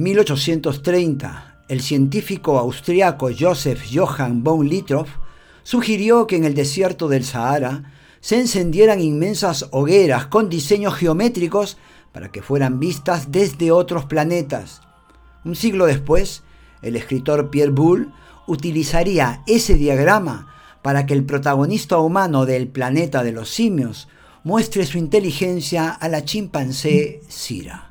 1830, el científico austriaco Joseph Johann von Littrow sugirió que en el desierto del Sahara se encendieran inmensas hogueras con diseños geométricos para que fueran vistas desde otros planetas. Un siglo después, el escritor Pierre Boulle utilizaría ese diagrama para que el protagonista humano del planeta de los simios muestre su inteligencia a la chimpancé Sira.